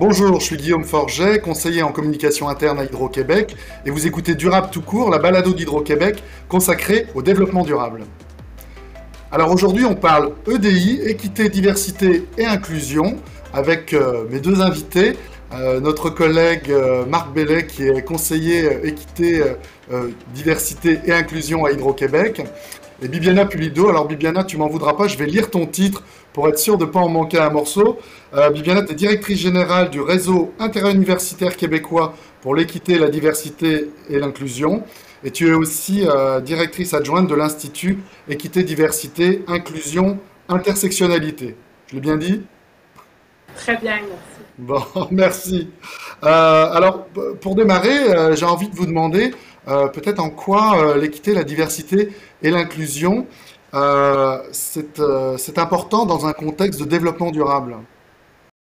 Bonjour, je suis Guillaume Forget, conseiller en communication interne à Hydro-Québec, et vous écoutez Durable tout court, la balado d'Hydro-Québec consacrée au développement durable. Alors aujourd'hui, on parle EDI, équité, diversité et inclusion, avec euh, mes deux invités. Euh, notre collègue euh, Marc Bellet, qui est conseiller équité, diversité et inclusion à Hydro-Québec, et Bibiana Pulido. Alors Bibiana, tu m'en voudras pas, je vais lire ton titre pour être sûr de ne pas en manquer un morceau. Euh, Bibiana, tu es directrice générale du réseau interuniversitaire québécois pour l'équité, la diversité et l'inclusion. Et tu es aussi euh, directrice adjointe de l'Institut Équité, Diversité, Inclusion, Intersectionnalité. Je l'ai bien dit? Très bien, merci. Bon, merci. Euh, alors, pour démarrer, j'ai envie de vous demander peut-être en quoi l'équité, la diversité et l'inclusion euh, euh, c'est important dans un contexte de développement durable?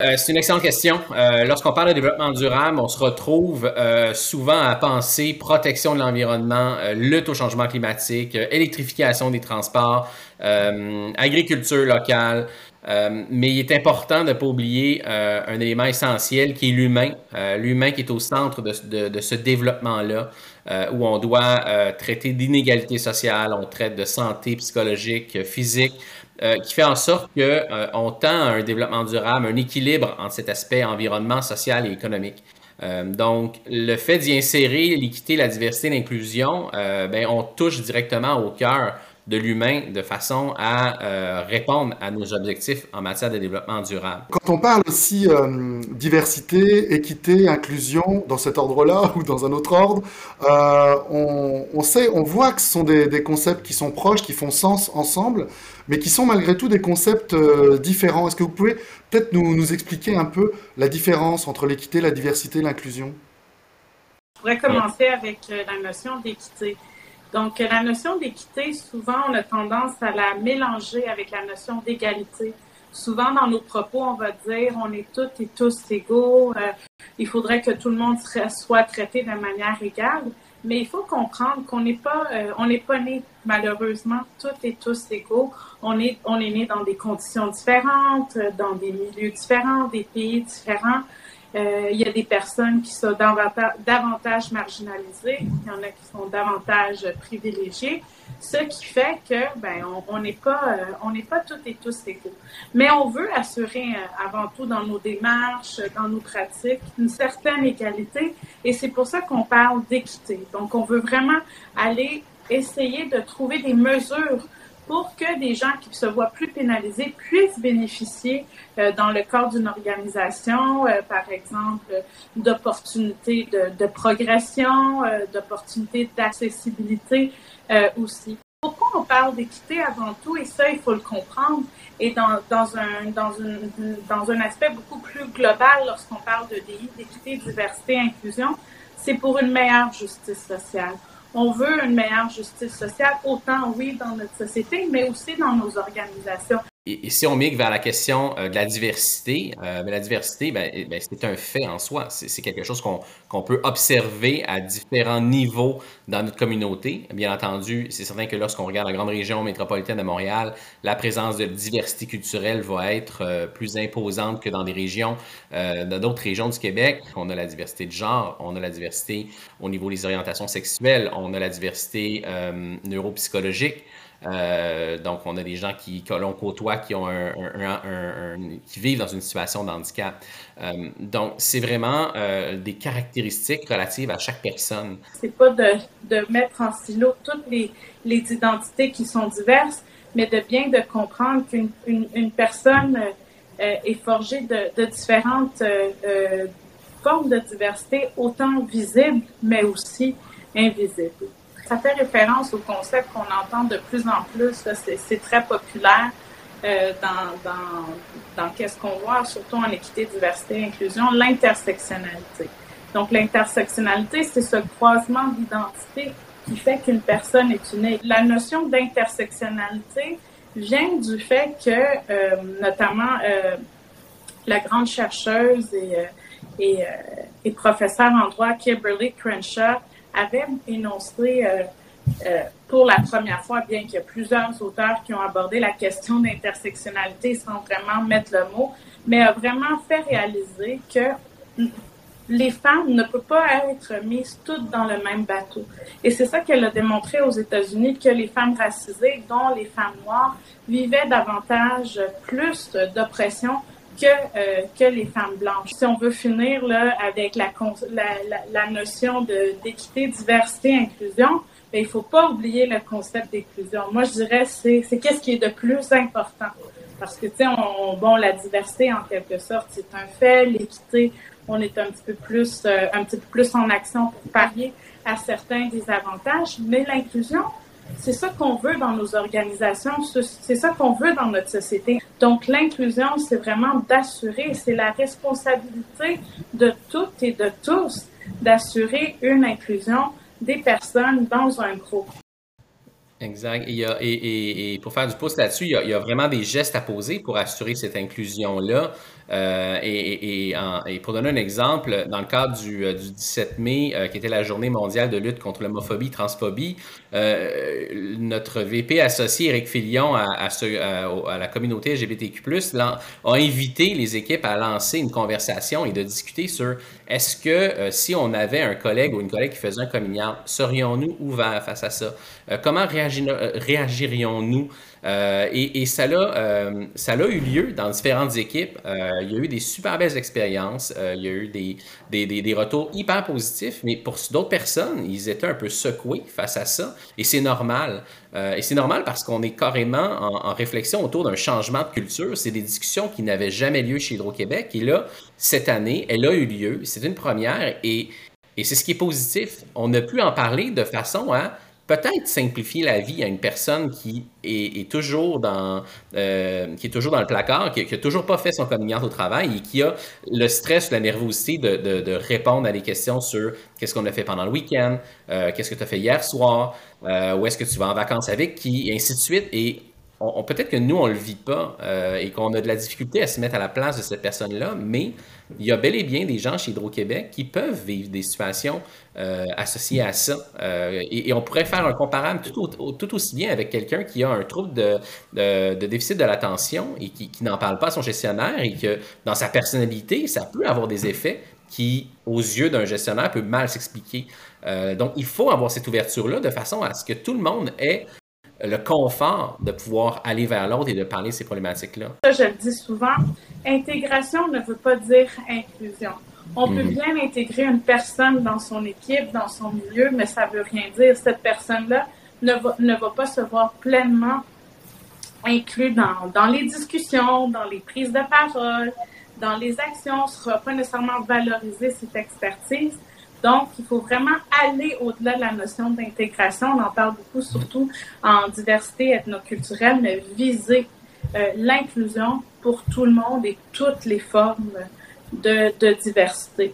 Euh, c'est une excellente question. Lorsqu'on parle de développement durable, on se retrouve souvent à penser protection de l'environnement, lutte au changement climatique, électrification des transports, agriculture locale. mais il est important de ne pas oublier un élément essentiel qui est l'humain, l'humain qui est au centre de ce développement-là. Euh, où on doit euh, traiter d'inégalités sociales, on traite de santé psychologique, physique, euh, qui fait en sorte qu'on tend à un développement durable, un équilibre entre cet aspect environnement, social et économique. donc, le fait d'y insérer l'équité, la diversité, l'inclusion, ben, on touche directement au cœur de l'humain de façon à euh, répondre à nos objectifs en matière de développement durable. Quand on parle aussi euh, diversité, équité, inclusion, dans cet ordre-là ou dans un autre ordre, euh, on, sait, on voit que ce sont des, concepts qui sont proches, qui font sens ensemble, mais qui sont malgré tout des concepts différents. Est-ce que vous pouvez peut-être nous, nous expliquer un peu la différence entre l'équité, la diversité l'inclusion? Je pourrais commencer avec la notion d'équité. Donc, la notion d'équité, souvent, on a tendance à la mélanger avec la notion d'égalité. Souvent, dans nos propos, on va dire on est toutes et tous égaux, euh, il faudrait que tout le monde soit traité de manière égale. Mais il faut comprendre qu'on n'est pas, euh, on n'est pas né malheureusement toutes et tous égaux. On est, on est né dans des conditions différentes, dans des milieux différents, des pays différents. Euh, il y a des personnes qui sont davantage, marginalisées, il y en a qui sont davantage privilégiées, ce qui fait que ben on n'est pas euh, on n'est pas toutes et tous égaux. Mais on veut assurer euh, avant tout dans nos démarches, dans nos pratiques, une certaine égalité, et c'est pour ça qu'on parle d'équité. Donc on veut vraiment aller essayer de trouver des mesures pour que des gens qui se voient plus pénalisés puissent bénéficier euh, dans le cadre d'une organisation, euh, par exemple, d'opportunités de, progression, euh, d'opportunités d'accessibilité aussi. Pourquoi on parle d'équité avant tout, et ça, il faut le comprendre, et dans, dans, un, dans, une, dans un aspect beaucoup plus global lorsqu'on parle de DI, d'équité, diversité, inclusion, c'est pour une meilleure justice sociale on veut une meilleure justice sociale, autant oui dans notre société, mais aussi dans nos organisations. Et, si on migre vers la question euh, de la diversité, euh, la diversité, ben, eh, ben, c'est un fait en soi. C'est quelque chose qu'on peut observer à différents niveaux dans notre communauté. Bien entendu, c'est certain que lorsqu'on regarde la grande région métropolitaine de Montréal, la présence de diversité culturelle va être euh, plus imposante que dans des régions, dans d'autres régions du Québec. On a la diversité de genre, on a la diversité au niveau des orientations sexuelles, on a la diversité neuropsychologique. Euh, donc, on a des gens qui, l'on côtoie, qui, ont un, qui vivent dans une situation de handicap. Euh, donc, c'est vraiment euh, des caractéristiques relatives à chaque personne. C'est pas de, de, mettre en silo toutes les, les, identités qui sont diverses, mais de bien de comprendre qu'une une, une personne est forgée de, de différentes formes de diversité, autant visibles, mais aussi invisibles ça fait référence au concept qu'on entend de plus en plus. C'est très populaire euh, dans, dans, dans qu'est-ce qu'on voit, surtout en équité, diversité inclusion, l'intersectionnalité. Donc, l'intersectionnalité, c'est ce croisement d'identité qui fait qu'une personne est unique. La notion d'intersectionnalité vient du fait que, euh, notamment, euh, la grande chercheuse et, et, et professeure en droit Kimberly Crenshaw avait énoncé euh, euh, pour la première fois, bien qu'il y ait plusieurs auteurs qui ont abordé la question d'intersectionnalité sans vraiment mettre le mot, mais a vraiment fait réaliser que les femmes ne peuvent pas être mises toutes dans le même bateau. Et c'est ça qu'elle a démontré aux États-Unis, que les femmes racisées, dont les femmes noires, vivaient davantage plus d'oppression que, euh, que les femmes blanches. Si on veut finir là, avec la, la, la, notion d'équité, diversité, inclusion, ben, il faut pas oublier le concept d'inclusion. Moi, je dirais c'est c'est qu'est-ce qui est de plus important? Parce que, tu sais, on, bon, la diversité, en quelque sorte, c'est un fait. L'équité, on est un petit peu plus, euh, un petit peu plus en action pour parier à certains désavantages. Mais l'inclusion, c'est ça qu'on veut dans nos organisations, c'est ça qu'on veut dans notre société. Donc l'inclusion, c'est vraiment d'assurer, c'est la responsabilité de toutes et de tous d'assurer une inclusion des personnes dans un groupe. Exact. Et, pour faire du pouce là-dessus, il, y, a, vraiment des gestes à poser pour assurer cette inclusion-là. Euh, et, pour donner un exemple, dans le cadre du, 17 euh, mai, euh, qui était la journée mondiale de lutte contre l'homophobie, transphobie, notre VP associé, Eric Filion, à, à, la communauté LGBTQ+, a invité les équipes à lancer une conversation et de discuter sur est-ce que si on avait un collègue ou une collègue qui faisait un coming serions-nous ouverts face à ça? comment réagirions-nous? Euh, et, ça l'a euh, ça a eu lieu dans différentes équipes. Euh, il y a eu des super belles expériences. il y a eu des, des, des, retours hyper positifs, mais pour d'autres personnes, ils étaient un peu secoués face à ça. Et c'est normal. et c'est normal parce qu'on est carrément en, réflexion autour d'un changement de culture. C'est des discussions qui n'avaient jamais lieu chez Hydro-Québec. Et là, cette année, elle a eu lieu. C'est une première. Et, et c'est ce qui est positif. On a pu en parler de façon à peut-être simplifier la vie à une personne qui est, toujours dans euh, qui est toujours dans le placard, qui, n'a toujours pas fait son coming au travail et qui a le stress, la nervosité de, répondre à des questions sur qu'est-ce qu'on a fait pendant le week-end, euh, qu'est-ce que tu as fait hier soir, euh, où est-ce que tu vas en vacances avec qui, et ainsi de suite. Et on, peut-être que nous, on ne le vit pas et qu'on a de la difficulté à se mettre à la place de cette personne-là, mais il y a bel et bien des gens chez Hydro-Québec qui peuvent vivre des situations euh, associées à ça. Euh, et, on pourrait faire un comparable tout, aussi bien avec quelqu'un qui a un trouble de, déficit de l'attention et qui, n'en parle pas à son gestionnaire et que dans sa personnalité, ça peut avoir des effets qui, aux yeux d'un gestionnaire, peut mal s'expliquer. Euh, donc, il faut avoir cette ouverture-là de façon à ce que tout le monde ait le confort de pouvoir aller vers l'autre et de parler de ces problématiques-là. Ça, je le dis souvent, intégration ne veut pas dire inclusion. On peut mhm. bien intégrer une personne dans son équipe, dans son milieu, mais ça veut rien dire. Cette personne-là ne va, ne va pas se voir pleinement inclus dans, dans les discussions, dans les prises de parole, dans les actions, ne sera pas nécessairement valoriser cette expertise. Donc, il faut vraiment aller au-delà de la notion d'intégration. On en parle beaucoup, surtout en diversité ethnoculturelle, mais viser euh, l'inclusion pour tout le monde et toutes les formes de, diversité.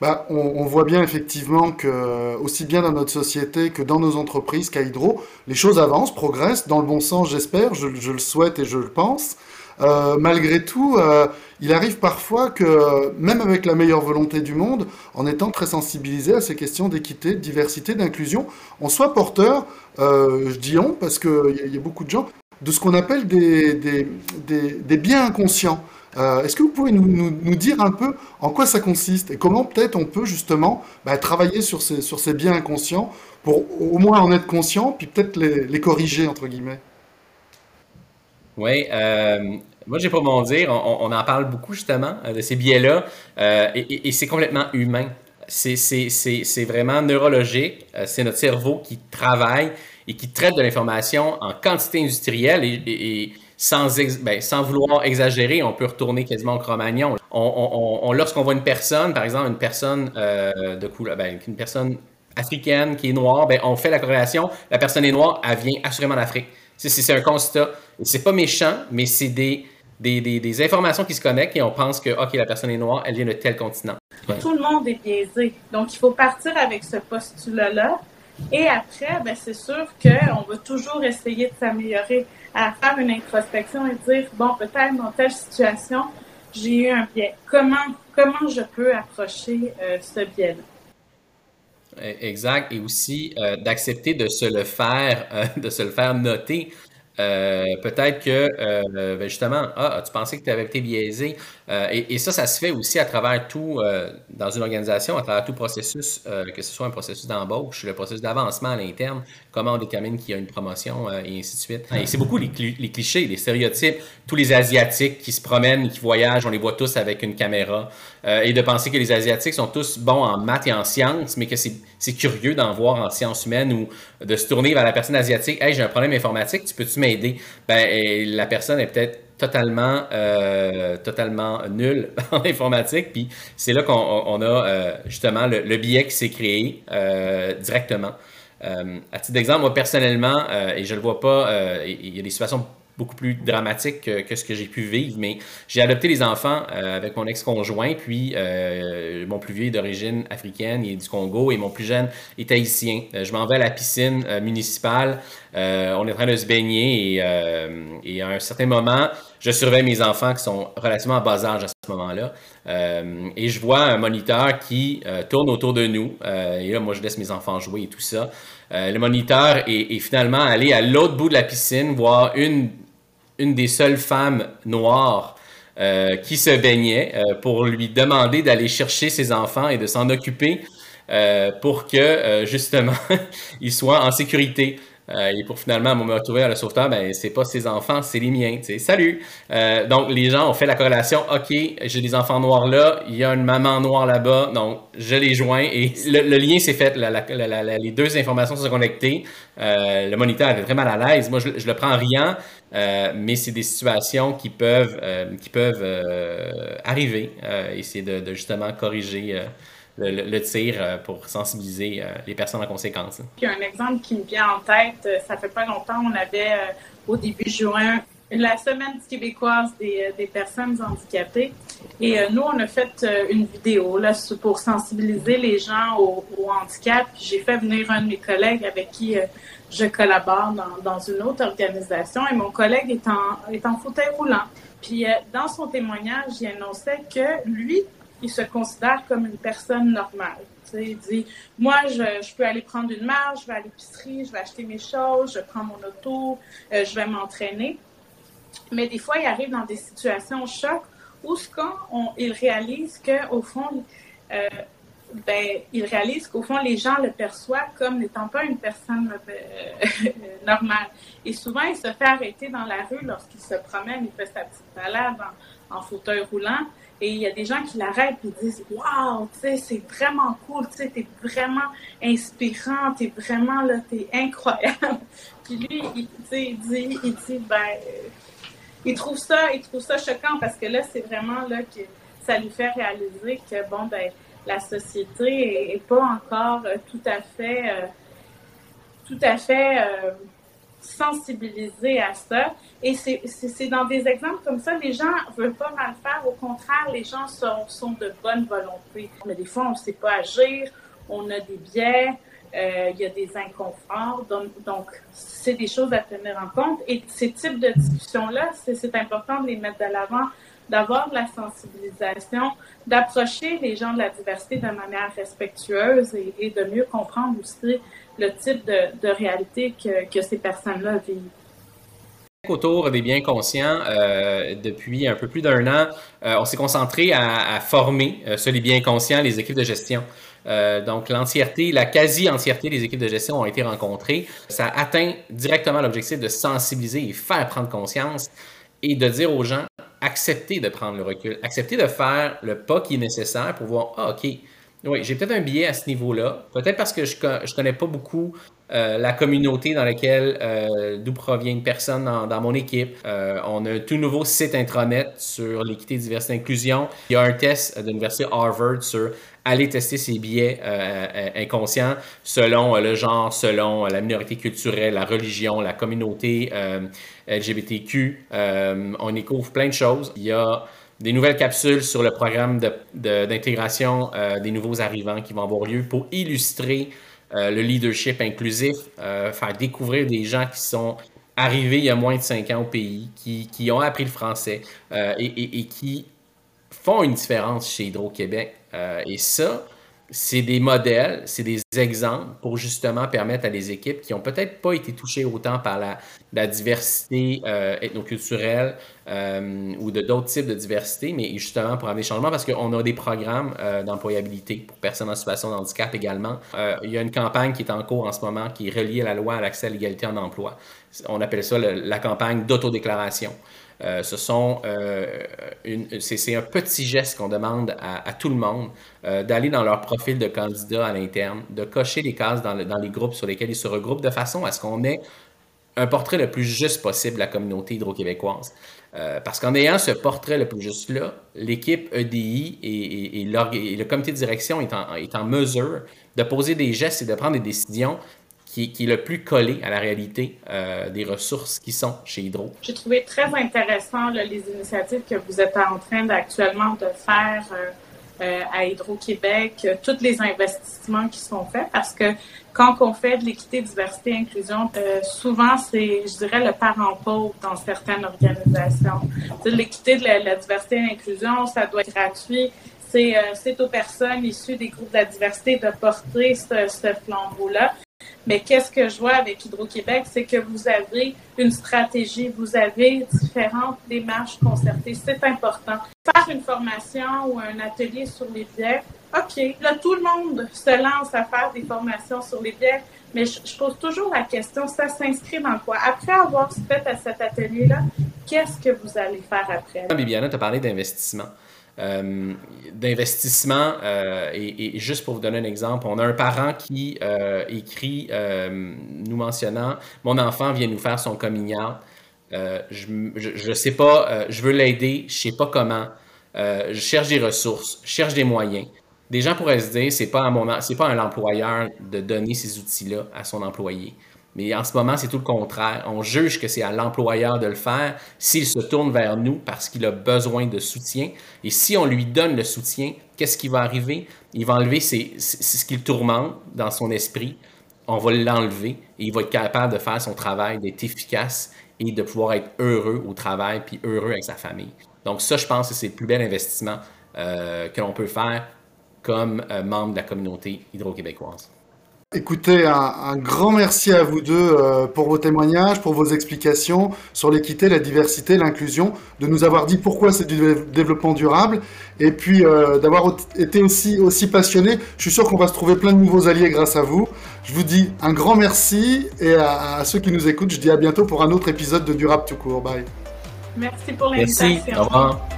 Bah, on, voit bien effectivement que, aussi bien dans notre société que dans nos entreprises qu'à Hydro, les choses avancent, progressent, dans le bon sens, j'espère, je, le souhaite et je le pense. Euh, malgré tout, euh, il arrive parfois que, même avec la meilleure volonté du monde, en étant très sensibilisé à ces questions d'équité, de diversité, d'inclusion, on soit porteur, euh, je dis on parce qu'il y, a beaucoup de gens, de ce qu'on appelle des, des, biens inconscients. Est-ce que vous pouvez nous, dire un peu en quoi ça consiste et comment peut-être on peut justement bah, travailler sur ces, sur ces biens inconscients pour au moins en être conscient, puis peut-être les, corriger, entre guillemets? Oui, moi, j'ai pas mon dire. On, en parle beaucoup, justement, euh, de ces biais-là. Euh, et, c'est complètement humain. C'est vraiment neurologique. Euh, c'est notre cerveau qui travaille et qui traite de l'information en quantité industrielle et, sans, ben, sans vouloir exagérer, on peut retourner quasiment au Cro-Magnon. On, Lorsqu'on voit une personne, par exemple, une personne de couleur, ben, une personne africaine qui est noire, ben, on fait la corrélation. La personne est noire, elle vient assurément d'Afrique. C'est un constat. C'est pas méchant, mais c'est des, des, informations qui se connectent et on pense que, OK, la personne est noire, elle vient de tel continent. Tout le monde est biaisé. Donc, il faut partir avec ce postulat-là. Et après, ben, c'est sûr qu'on va toujours essayer de s'améliorer, à faire une introspection et dire, bon, peut-être dans telle situation, j'ai eu un biais. Comment, comment je peux approcher euh, ce biais-là? E, exact. Et aussi euh, d'accepter de se le faire, euh, de se le faire noter euh, peut-être que euh, ben, justement, ah, tu pensais que tu avais été biaisé? Euh, et, ça, ça se fait aussi à travers tout, dans une organisation, à travers tout processus, que ce soit un processus d'embauche, le processus d'avancement à l'interne, comment on détermine qu'il y a une promotion et ainsi de suite. C'est beaucoup les, clichés, les stéréotypes, tous les Asiatiques qui se promènent, qui voyagent, on les voit tous avec une caméra. et de penser que les Asiatiques sont tous bons en maths et en sciences, mais que c'est curieux d'en voir en sciences humaines ou de se tourner vers la personne asiatique. Hey, j'ai un problème informatique, tu peux-tu m'aider? Ben, la personne est peut-être totalement, euh, totalement nulle en informatique. Puis c'est là qu'on a euh, justement le, biais qui s'est créé euh, directement. à titre d'exemple, moi personnellement, et je ne le vois pas, il y a des situations beaucoup plus dramatique que, ce que j'ai pu vivre, mais j'ai adopté les enfants euh, avec mon ex-conjoint, puis euh, mon plus vieux est d'origine africaine, il est du Congo, et mon plus jeune est haïtien. Euh, je m'en vais à la piscine municipale, on est en train de se baigner, et, et, à un certain moment, je surveille mes enfants qui sont relativement en bas âge à ce moment-là, et je vois un moniteur qui tourne autour de nous, et là, moi, je laisse mes enfants jouer et tout ça. le moniteur est, est finalement allé à l'autre bout de la piscine voir une une des seules femmes noires euh, qui se baignait euh, pour lui demander d'aller chercher ses enfants et de s'en occuper euh, pour que justement il soit en sécurité. Et pour finalement me retrouver à le sauveteur, ben c'est pas ses enfants, c'est les miens. Salut. donc les gens ont fait la corrélation. Ok, j'ai des enfants noirs là, il y a une maman noire là-bas, donc je les joins et le, lien s'est fait. les deux informations sont connectées. le moniteur était très mal à l'aise. Moi, je, le prends en riant. Euh, mais c'est des situations qui peuvent, euh, euh, arriver et c'est de, justement corriger le, tir pour sensibiliser les personnes en conséquence. Puis un exemple qui me vient en tête, ça fait pas longtemps, on avait au début juin la semaine québécoise des, personnes handicapées. Et nous, on a fait une vidéo là, pour sensibiliser les gens au, au handicap. J'ai fait venir un de mes collègues avec qui je collabore dans, dans, une autre organisation et mon collègue est en, est en fauteuil roulant. Puis euh, dans son témoignage, il annonçait que lui, il se considère comme une personne normale. il dit, moi, je, peux aller prendre une marche, je vais à l'épicerie, je vais acheter mes choses, je prends mon auto, euh, je vais m'entraîner. Mais des fois, il arrive dans des situations choc où quand il réalise qu'au fond, euh, ben, il réalise qu'au fond, les gens le perçoivent comme n'étant pas une personne euh, normale. Et souvent, il se fait arrêter dans la rue lorsqu'il se promène, il fait sa petite balade en, fauteuil roulant. Et il y a des gens qui l'arrêtent et disent Waouh, tu sais, c'est vraiment cool, tu t'es vraiment inspirant, t'es vraiment là, t'es incroyable. Puis lui, il, il dit, il dit, ben, euh, il trouve ça, il trouve ça choquant parce que là, c'est vraiment là que ça lui fait réaliser que, bon, ben, la société est, pas encore euh, tout à fait, euh, tout à fait sensibilisée à ça. Et c'est dans des exemples comme ça, les gens veulent pas mal faire. Au contraire, les gens sont, sont de bonne volonté. Mais des fois, on ne sait pas agir, on a des biais, il y a des inconforts. Donc c'est des choses à tenir en compte. Et ces types de discussions-là, c'est important de les mettre de l'avant d'avoir de la sensibilisation, d'approcher les gens de la diversité de manière respectueuse et, de mieux comprendre aussi le type de, réalité que, ces personnes-là vivent. Autour des biens conscients, euh, depuis un peu plus d'un an, euh, on s'est concentré à, former euh, sur les biens conscients les équipes de gestion. donc, l'entièreté, la quasi-entièreté des équipes de gestion ont été rencontrées. Ça atteint directement l'objectif de sensibiliser et faire prendre conscience et de dire aux gens, accepter de prendre le recul, accepter de faire le pas qui est nécessaire pour voir, ah, OK, oui, j'ai peut-être un biais à ce niveau-là, peut-être parce que je ne connais pas beaucoup euh, la communauté dans laquelle, euh, d'où provient une personne dans, mon équipe. Euh, on a un tout nouveau site intranet sur l'équité, diversité, inclusion. Il y a un test de l'université Harvard sur aller tester ses biais inconscients selon le genre, selon la minorité culturelle, la religion, la communauté LGBTQ. on y couvre plein de choses. Il y a des nouvelles capsules sur le programme d'intégration des nouveaux arrivants qui vont avoir lieu pour illustrer euh, le leadership inclusif, euh, faire découvrir des gens qui sont arrivés il y a moins de cinq ans au pays, qui, ont appris le français euh, et, et, qui font une différence chez Hydro-Québec. et ça, c'est des modèles, c'est des exemples pour justement permettre à des équipes qui ont peut-être pas été touchées autant par la, diversité euh, ethnoculturelle euh, ou de d'autres types de diversité, mais justement pour amener des changements parce qu'on a des programmes euh, d'employabilité pour personnes en situation de handicap également. il y a une campagne qui est en cours en ce moment qui est reliée à la loi à l'accès à l'égalité en emploi. On appelle ça la campagne d'autodéclaration. Euh, ce sont, euh, c'est, un petit geste qu'on demande à, tout le monde euh, d'aller dans leur profil de candidat à l'interne, de cocher les cases dans, les groupes sur lesquels ils se regroupent, de façon à ce qu'on ait un portrait le plus juste possible de la communauté hydro-québécoise. parce qu'en ayant ce portrait le plus juste-là, l'équipe EDI et, le comité de direction est en mesure de poser des gestes et de prendre des décisions qui, est le plus collé à la réalité euh, des ressources qui sont chez Hydro. J'ai trouvé très intéressant les initiatives que vous êtes en train actuellement de faire euh, euh, à Hydro-Québec, tous les investissements qui sont faits, parce que quand on fait de l'équité, diversité, inclusion, souvent c'est, je dirais, le parent pauvre dans certaines organisations. L'équité, de la, diversité et l'inclusion, ça doit être gratuit. C'est, aux personnes issues des groupes de la diversité de porter ce, ce flambeau-là. Mais qu'est-ce que je vois avec Hydro-Québec, c'est que vous avez une stratégie, vous avez différentes démarches concertées. C'est important. Faire une formation ou un atelier sur les biais, OK, là, tout le monde se lance à faire des formations sur les biais, mais je, pose toujours la question, ça s'inscrit dans quoi? Après avoir fait à cet atelier-là, qu'est-ce que vous allez faire après? Bibiana, tu as parlé d'investissement. Euh, d'investissement. Euh, et, juste pour vous donner un exemple, on a un parent qui euh, écrit nous mentionnant Mon enfant vient nous faire son coming je ne sais pas, je veux l'aider, je ne sais pas comment. je cherche des ressources, je cherche des moyens. Des gens pourraient se dire c'est pas c'est pas à l'employeur de donner ces outils-là à son employé. Mais en ce moment, c'est tout le contraire. On juge que c'est à l'employeur de le faire s'il se tourne vers nous parce qu'il a besoin de soutien. Et si on lui donne le soutien, qu'est-ce qui va arriver? Il va enlever ce qu'il tourmente dans son esprit. On va l'enlever et il va être capable de faire son travail, d'être efficace et de pouvoir être heureux au travail puis heureux avec sa famille. Donc ça, je pense que c'est le plus bel investissement euh, que l'on peut faire comme euh, membre de la communauté hydro-québécoise. Écoutez, un, grand merci à vous deux euh, pour vos témoignages, pour vos explications sur l'équité, la diversité, l'inclusion, de nous avoir dit pourquoi c'est du développement durable, et puis euh, d'avoir été aussi, aussi passionné. Je suis sûr qu'on va se trouver plein de nouveaux alliés grâce à vous. Je vous dis un grand merci, et à, ceux qui nous écoutent, je dis à bientôt pour un autre épisode de Durable tout court. Bye. Merci pour l'invitation. Merci, au revoir.